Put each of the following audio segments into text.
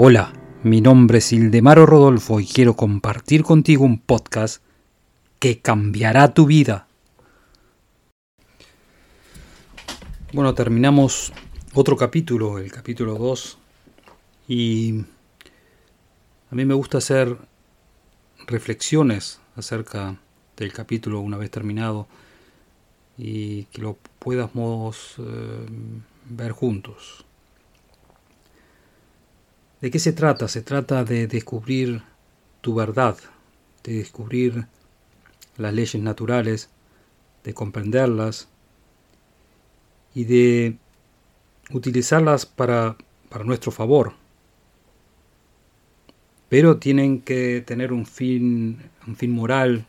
Hola, mi nombre es Ildemaro Rodolfo y quiero compartir contigo un podcast que cambiará tu vida. Bueno, terminamos otro capítulo, el capítulo 2, y a mí me gusta hacer reflexiones acerca del capítulo una vez terminado y que lo podamos eh, ver juntos. ¿De qué se trata? Se trata de descubrir tu verdad, de descubrir las leyes naturales, de comprenderlas y de utilizarlas para, para nuestro favor. Pero tienen que tener un fin, un fin moral,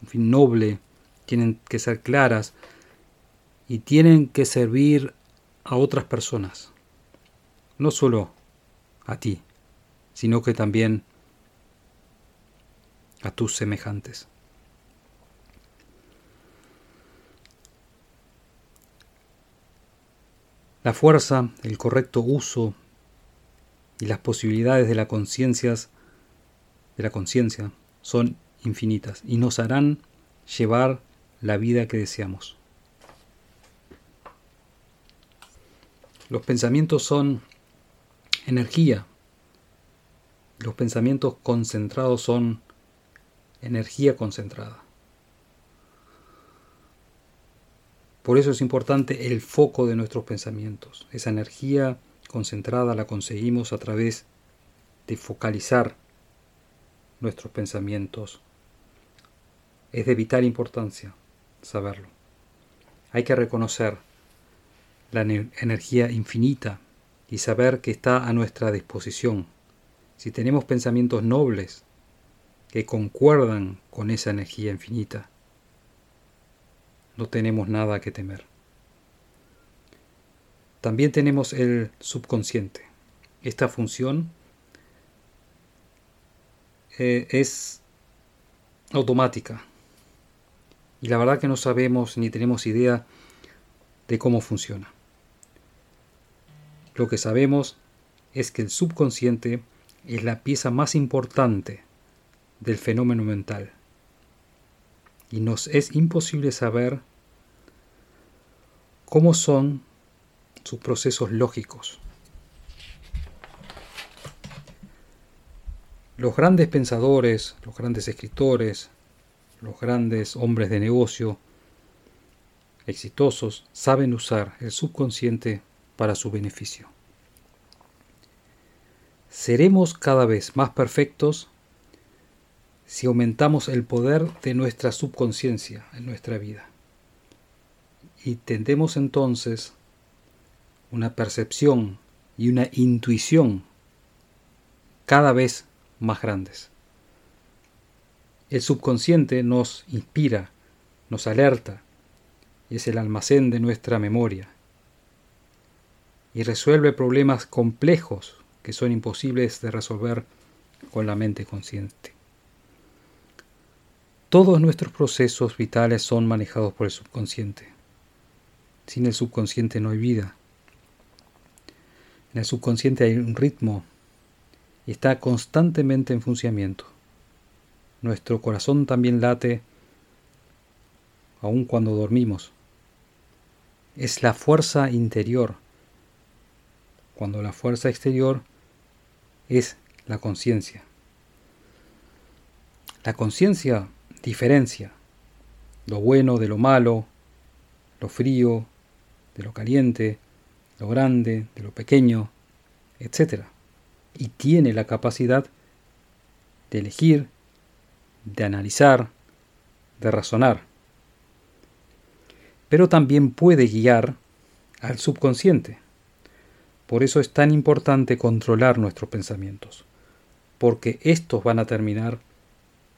un fin noble, tienen que ser claras y tienen que servir a otras personas, no solo a ti, sino que también a tus semejantes. La fuerza, el correcto uso y las posibilidades de la conciencia de la conciencia son infinitas y nos harán llevar la vida que deseamos. Los pensamientos son energía. Los pensamientos concentrados son energía concentrada. Por eso es importante el foco de nuestros pensamientos. Esa energía concentrada la conseguimos a través de focalizar nuestros pensamientos. Es de vital importancia saberlo. Hay que reconocer la energía infinita y saber que está a nuestra disposición. Si tenemos pensamientos nobles que concuerdan con esa energía infinita, no tenemos nada que temer. También tenemos el subconsciente. Esta función eh, es automática y la verdad que no sabemos ni tenemos idea de cómo funciona. Lo que sabemos es que el subconsciente es la pieza más importante del fenómeno mental y nos es imposible saber cómo son sus procesos lógicos. Los grandes pensadores, los grandes escritores, los grandes hombres de negocio exitosos saben usar el subconsciente para su beneficio. Seremos cada vez más perfectos si aumentamos el poder de nuestra subconsciencia en nuestra vida. Y tendremos entonces una percepción y una intuición cada vez más grandes. El subconsciente nos inspira, nos alerta, y es el almacén de nuestra memoria y resuelve problemas complejos que son imposibles de resolver con la mente consciente. Todos nuestros procesos vitales son manejados por el subconsciente. Sin el subconsciente no hay vida. En el subconsciente hay un ritmo y está constantemente en funcionamiento. Nuestro corazón también late aun cuando dormimos. Es la fuerza interior cuando la fuerza exterior es la conciencia. La conciencia diferencia lo bueno de lo malo, lo frío de lo caliente, lo grande de lo pequeño, etc. Y tiene la capacidad de elegir, de analizar, de razonar. Pero también puede guiar al subconsciente. Por eso es tan importante controlar nuestros pensamientos, porque estos van a terminar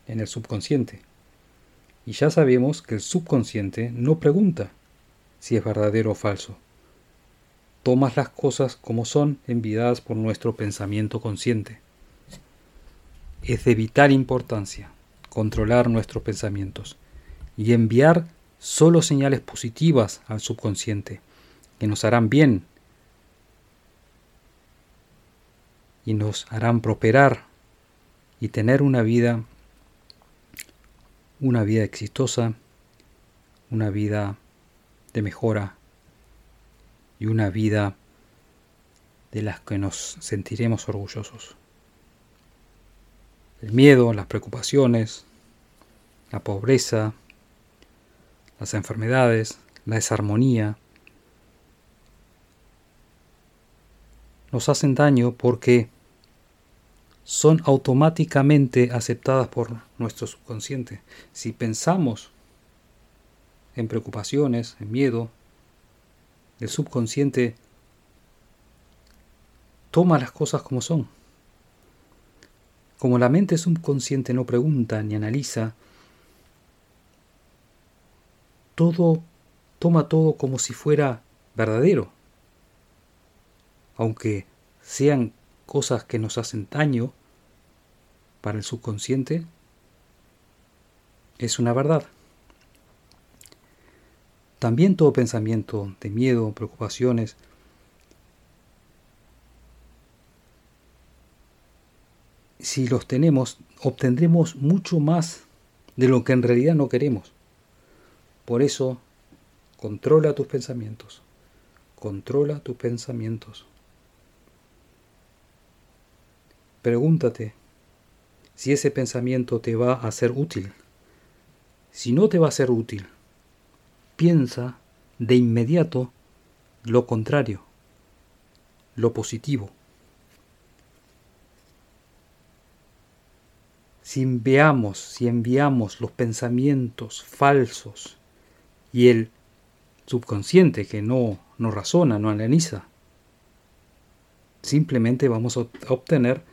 en el subconsciente. Y ya sabemos que el subconsciente no pregunta si es verdadero o falso. Tomas las cosas como son enviadas por nuestro pensamiento consciente. Es de vital importancia controlar nuestros pensamientos y enviar solo señales positivas al subconsciente que nos harán bien y nos harán prosperar y tener una vida una vida exitosa, una vida de mejora y una vida de las que nos sentiremos orgullosos. El miedo, las preocupaciones, la pobreza, las enfermedades, la desarmonía, nos hacen daño porque son automáticamente aceptadas por nuestro subconsciente. Si pensamos en preocupaciones, en miedo, el subconsciente toma las cosas como son. Como la mente subconsciente no pregunta ni analiza, todo toma todo como si fuera verdadero. Aunque sean cosas que nos hacen daño para el subconsciente, es una verdad. También todo pensamiento de miedo, preocupaciones, si los tenemos, obtendremos mucho más de lo que en realidad no queremos. Por eso, controla tus pensamientos. Controla tus pensamientos. Pregúntate si ese pensamiento te va a ser útil. Si no te va a ser útil, piensa de inmediato lo contrario, lo positivo. Si enviamos, si enviamos los pensamientos falsos y el subconsciente que no, no razona, no analiza, simplemente vamos a obtener